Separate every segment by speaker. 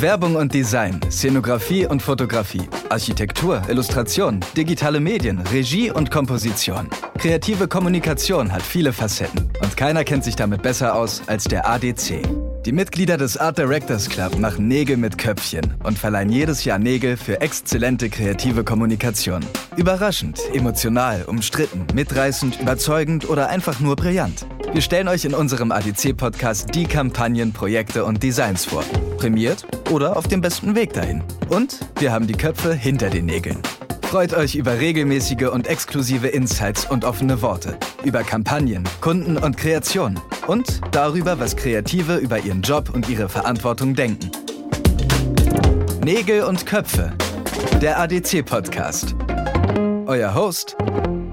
Speaker 1: Werbung und Design, Szenografie und Fotografie, Architektur, Illustration, digitale Medien, Regie und Komposition. Kreative Kommunikation hat viele Facetten und keiner kennt sich damit besser aus als der ADC. Die Mitglieder des Art Directors Club machen Nägel mit Köpfchen und verleihen jedes Jahr Nägel für exzellente kreative Kommunikation. Überraschend, emotional, umstritten, mitreißend, überzeugend oder einfach nur brillant. Wir stellen euch in unserem ADC-Podcast die Kampagnen, Projekte und Designs vor. Prämiert oder auf dem besten Weg dahin. Und wir haben die Köpfe hinter den Nägeln. Freut euch über regelmäßige und exklusive Insights und offene Worte, über Kampagnen, Kunden und Kreationen und darüber, was Kreative über ihren Job und ihre Verantwortung denken. Nägel und Köpfe, der ADC-Podcast. Euer Host,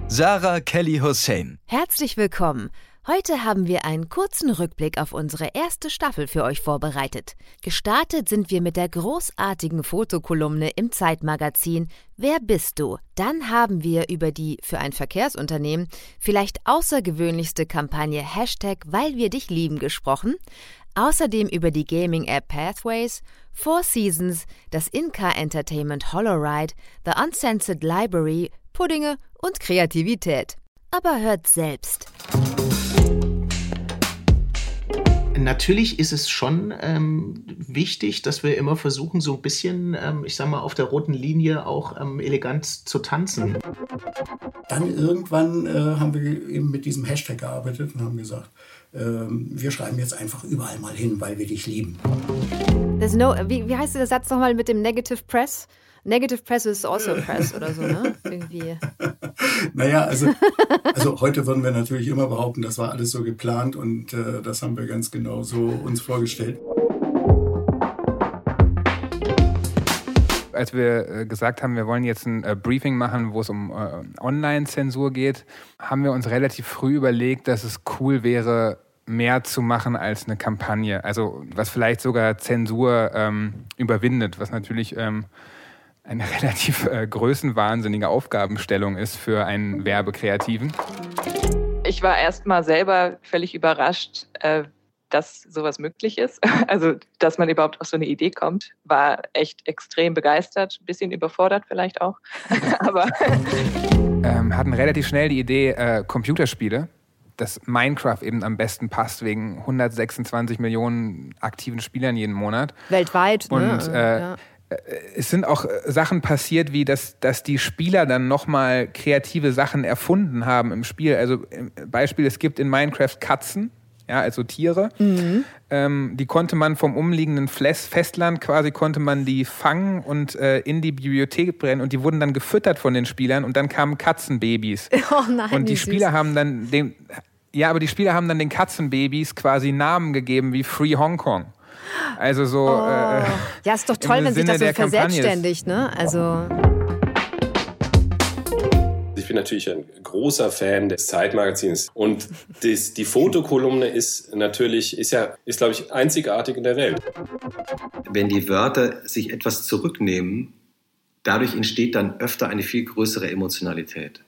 Speaker 1: Sarah Kelly Hussein.
Speaker 2: Herzlich willkommen. Heute haben wir einen kurzen Rückblick auf unsere erste Staffel für euch vorbereitet. Gestartet sind wir mit der großartigen Fotokolumne im Zeitmagazin Wer bist du? Dann haben wir über die für ein Verkehrsunternehmen vielleicht außergewöhnlichste Kampagne Hashtag Weil wir dich lieben gesprochen. Außerdem über die Gaming-App Pathways, Four Seasons, das In-Car Entertainment Holoride, The Uncensored Library, Puddinge und Kreativität. Aber hört selbst.
Speaker 3: Natürlich ist es schon ähm, wichtig, dass wir immer versuchen, so ein bisschen, ähm, ich sag mal, auf der roten Linie auch ähm, elegant zu tanzen.
Speaker 4: Dann irgendwann äh, haben wir eben mit diesem Hashtag gearbeitet und haben gesagt, ähm, wir schreiben jetzt einfach überall mal hin, weil wir dich lieben.
Speaker 2: No, wie, wie heißt der Satz nochmal mit dem Negative Press? Negative Press is also Press oder so, ne? Irgendwie.
Speaker 4: naja, also, also heute würden wir natürlich immer behaupten, das war alles so geplant und äh, das haben wir ganz genau so uns vorgestellt.
Speaker 5: Als wir äh, gesagt haben, wir wollen jetzt ein äh, Briefing machen, wo es um äh, Online-Zensur geht, haben wir uns relativ früh überlegt, dass es cool wäre, mehr zu machen als eine Kampagne. Also was vielleicht sogar Zensur ähm, überwindet, was natürlich ähm, eine relativ äh, größenwahnsinnige Aufgabenstellung ist für einen Werbekreativen.
Speaker 6: Ich war erst mal selber völlig überrascht, äh, dass sowas möglich ist. Also, dass man überhaupt auf so eine Idee kommt, war echt extrem begeistert, ein bisschen überfordert vielleicht auch. Aber
Speaker 5: ähm, hatten relativ schnell die Idee äh, Computerspiele dass Minecraft eben am besten passt wegen 126 Millionen aktiven Spielern jeden Monat.
Speaker 2: Weltweit.
Speaker 5: Ne? Und
Speaker 2: ne?
Speaker 5: äh,
Speaker 2: ja.
Speaker 5: Äh, es sind auch äh, Sachen passiert, wie dass, dass die Spieler dann nochmal kreative Sachen erfunden haben im Spiel. Also Beispiel, es gibt in Minecraft Katzen, ja, also Tiere. Mhm. Ähm, die konnte man vom umliegenden Festland quasi konnte man die fangen und äh, in die Bibliothek brennen und die wurden dann gefüttert von den Spielern und dann kamen Katzenbabys.
Speaker 2: Oh nein,
Speaker 5: und die Spieler süß. haben dann den ja, aber die Spieler haben dann den Katzenbabys quasi Namen gegeben wie Free Hong Kong. Also so. Oh. Äh,
Speaker 2: ja, ist doch toll, wenn sich das so verselbstständigt, ne? Also.
Speaker 7: Ich bin natürlich ein großer Fan des Zeitmagazins und das, die Fotokolumne ist natürlich, ist ja, ist glaube ich einzigartig in der Welt.
Speaker 8: Wenn die Wörter sich etwas zurücknehmen, dadurch entsteht dann öfter eine viel größere Emotionalität.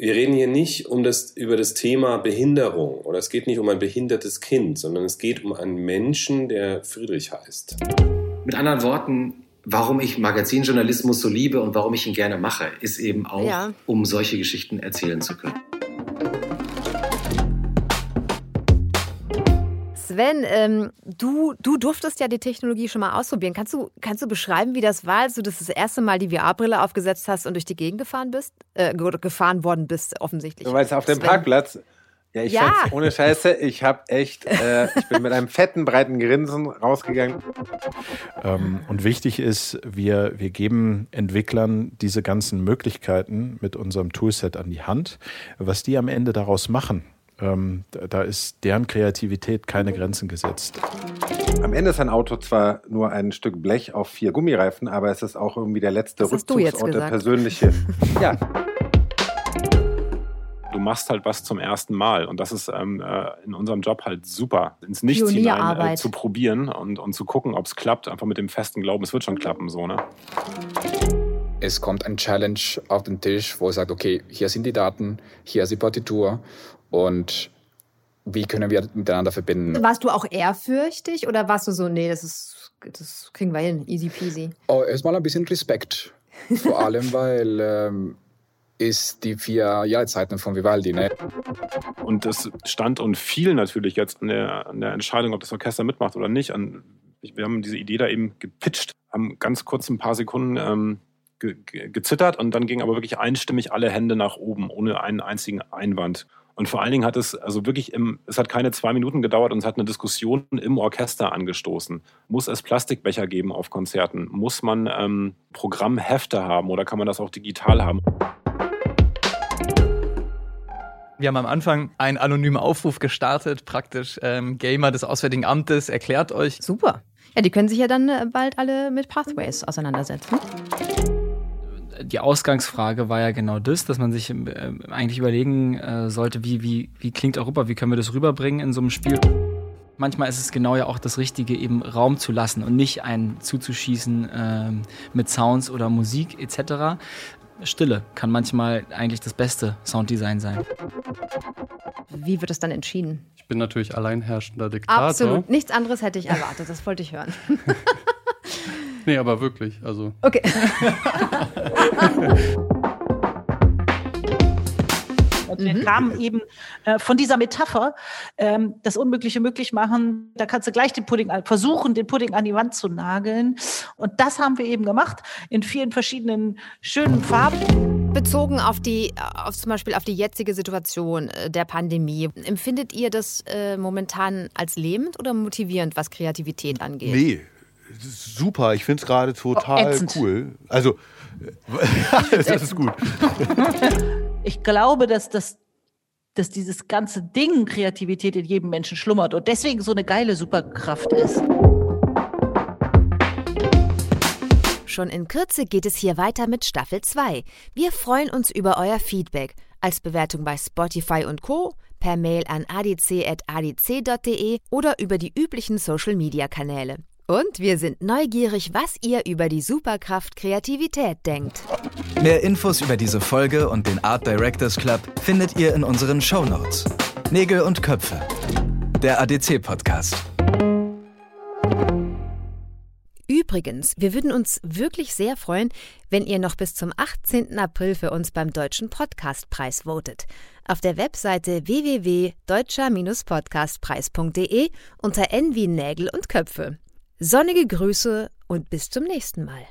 Speaker 7: Wir reden hier nicht um das, über das Thema Behinderung oder es geht nicht um ein behindertes Kind, sondern es geht um einen Menschen, der Friedrich heißt.
Speaker 8: Mit anderen Worten, warum ich Magazinjournalismus so liebe und warum ich ihn gerne mache, ist eben auch, ja. um solche Geschichten erzählen zu können.
Speaker 2: Sven, ähm, du, du durftest ja die Technologie schon mal ausprobieren. Kannst du, kannst du beschreiben, wie das war, als du das, das erste Mal die VR-Brille aufgesetzt hast und durch die Gegend gefahren bist? Äh, gefahren worden bist, offensichtlich.
Speaker 9: Du meinst auf dem Parkplatz? Ja, ich ja. ohne Scheiße, ich habe echt, äh, ich bin mit einem fetten, breiten Grinsen rausgegangen.
Speaker 10: Ähm, und wichtig ist, wir, wir geben Entwicklern diese ganzen Möglichkeiten mit unserem Toolset an die Hand. Was die am Ende daraus machen, ähm, da ist deren Kreativität keine Grenzen gesetzt.
Speaker 9: Am Ende ist ein Auto zwar nur ein Stück Blech auf vier Gummireifen, aber es ist auch irgendwie der letzte
Speaker 2: das
Speaker 9: Rückzugsort, der persönliche. ja.
Speaker 11: Du machst halt was zum ersten Mal und das ist ähm, äh, in unserem Job halt super, ins Nichts hinein äh, zu probieren und, und zu gucken, ob es klappt, einfach mit dem festen Glauben, es wird schon klappen, so, ne?
Speaker 12: Es kommt ein Challenge auf den Tisch, wo er sagt, okay, hier sind die Daten, hier ist die Partitur und wie können wir miteinander verbinden.
Speaker 2: Warst du auch ehrfürchtig oder warst du so, nee, das ist, das kriegen wir hin, easy peasy?
Speaker 12: Oh, erstmal ein bisschen Respekt. Vor allem, weil ähm, ist die vier Jahrzeiten von Vivaldi. Ne?
Speaker 11: Und es stand und fiel natürlich jetzt an der, an der Entscheidung, ob das Orchester mitmacht oder nicht. An, wir haben diese Idee da eben gepitcht, haben ganz kurz ein paar Sekunden ähm, ge gezittert und dann gingen aber wirklich einstimmig alle Hände nach oben, ohne einen einzigen Einwand. Und vor allen Dingen hat es also wirklich im, es hat keine zwei Minuten gedauert und es hat eine Diskussion im Orchester angestoßen. Muss es Plastikbecher geben auf Konzerten? Muss man ähm, Programmhefte haben oder kann man das auch digital haben?
Speaker 13: Wir haben am Anfang einen anonymen Aufruf gestartet, praktisch ähm, Gamer des Auswärtigen Amtes, erklärt euch.
Speaker 2: Super. Ja, die können sich ja dann äh, bald alle mit Pathways auseinandersetzen
Speaker 13: die Ausgangsfrage war ja genau das, dass man sich äh, eigentlich überlegen äh, sollte, wie, wie, wie klingt Europa, wie können wir das rüberbringen in so einem Spiel. Manchmal ist es genau ja auch das Richtige, eben Raum zu lassen und nicht einen zuzuschießen äh, mit Sounds oder Musik etc. Stille kann manchmal eigentlich das beste Sounddesign sein.
Speaker 2: Wie wird es dann entschieden?
Speaker 14: Ich bin natürlich alleinherrschender Diktator.
Speaker 2: Absolut. Nichts anderes hätte ich erwartet. Das wollte ich hören.
Speaker 14: Nee, aber wirklich. Also.
Speaker 2: Okay.
Speaker 15: Wir mhm. kamen eben äh, von dieser Metapher, ähm, das Unmögliche möglich machen. Da kannst du gleich den Pudding versuchen, den Pudding an die Wand zu nageln. Und das haben wir eben gemacht in vielen verschiedenen schönen Farben.
Speaker 2: Bezogen auf die, auf zum Beispiel auf die jetzige Situation äh, der Pandemie, empfindet ihr das äh, momentan als lebend oder motivierend, was Kreativität angeht?
Speaker 16: Nee, super. Ich finde es gerade total oh, cool. Also, das ist gut.
Speaker 15: Ich glaube, dass das dass dieses ganze Ding Kreativität in jedem Menschen schlummert und deswegen so eine geile Superkraft ist.
Speaker 2: Schon in Kürze geht es hier weiter mit Staffel 2. Wir freuen uns über euer Feedback als Bewertung bei Spotify und Co., per Mail an adc.adc.de oder über die üblichen Social-Media-Kanäle. Und wir sind neugierig, was ihr über die Superkraft Kreativität denkt.
Speaker 1: Mehr Infos über diese Folge und den Art Directors Club findet ihr in unseren Show Notes. Nägel und Köpfe. Der ADC-Podcast.
Speaker 2: Übrigens, wir würden uns wirklich sehr freuen, wenn ihr noch bis zum 18. April für uns beim Deutschen Podcastpreis votet. Auf der Webseite www.deutscher-podcastpreis.de unter N wie Nägel und Köpfe. Sonnige Grüße und bis zum nächsten Mal.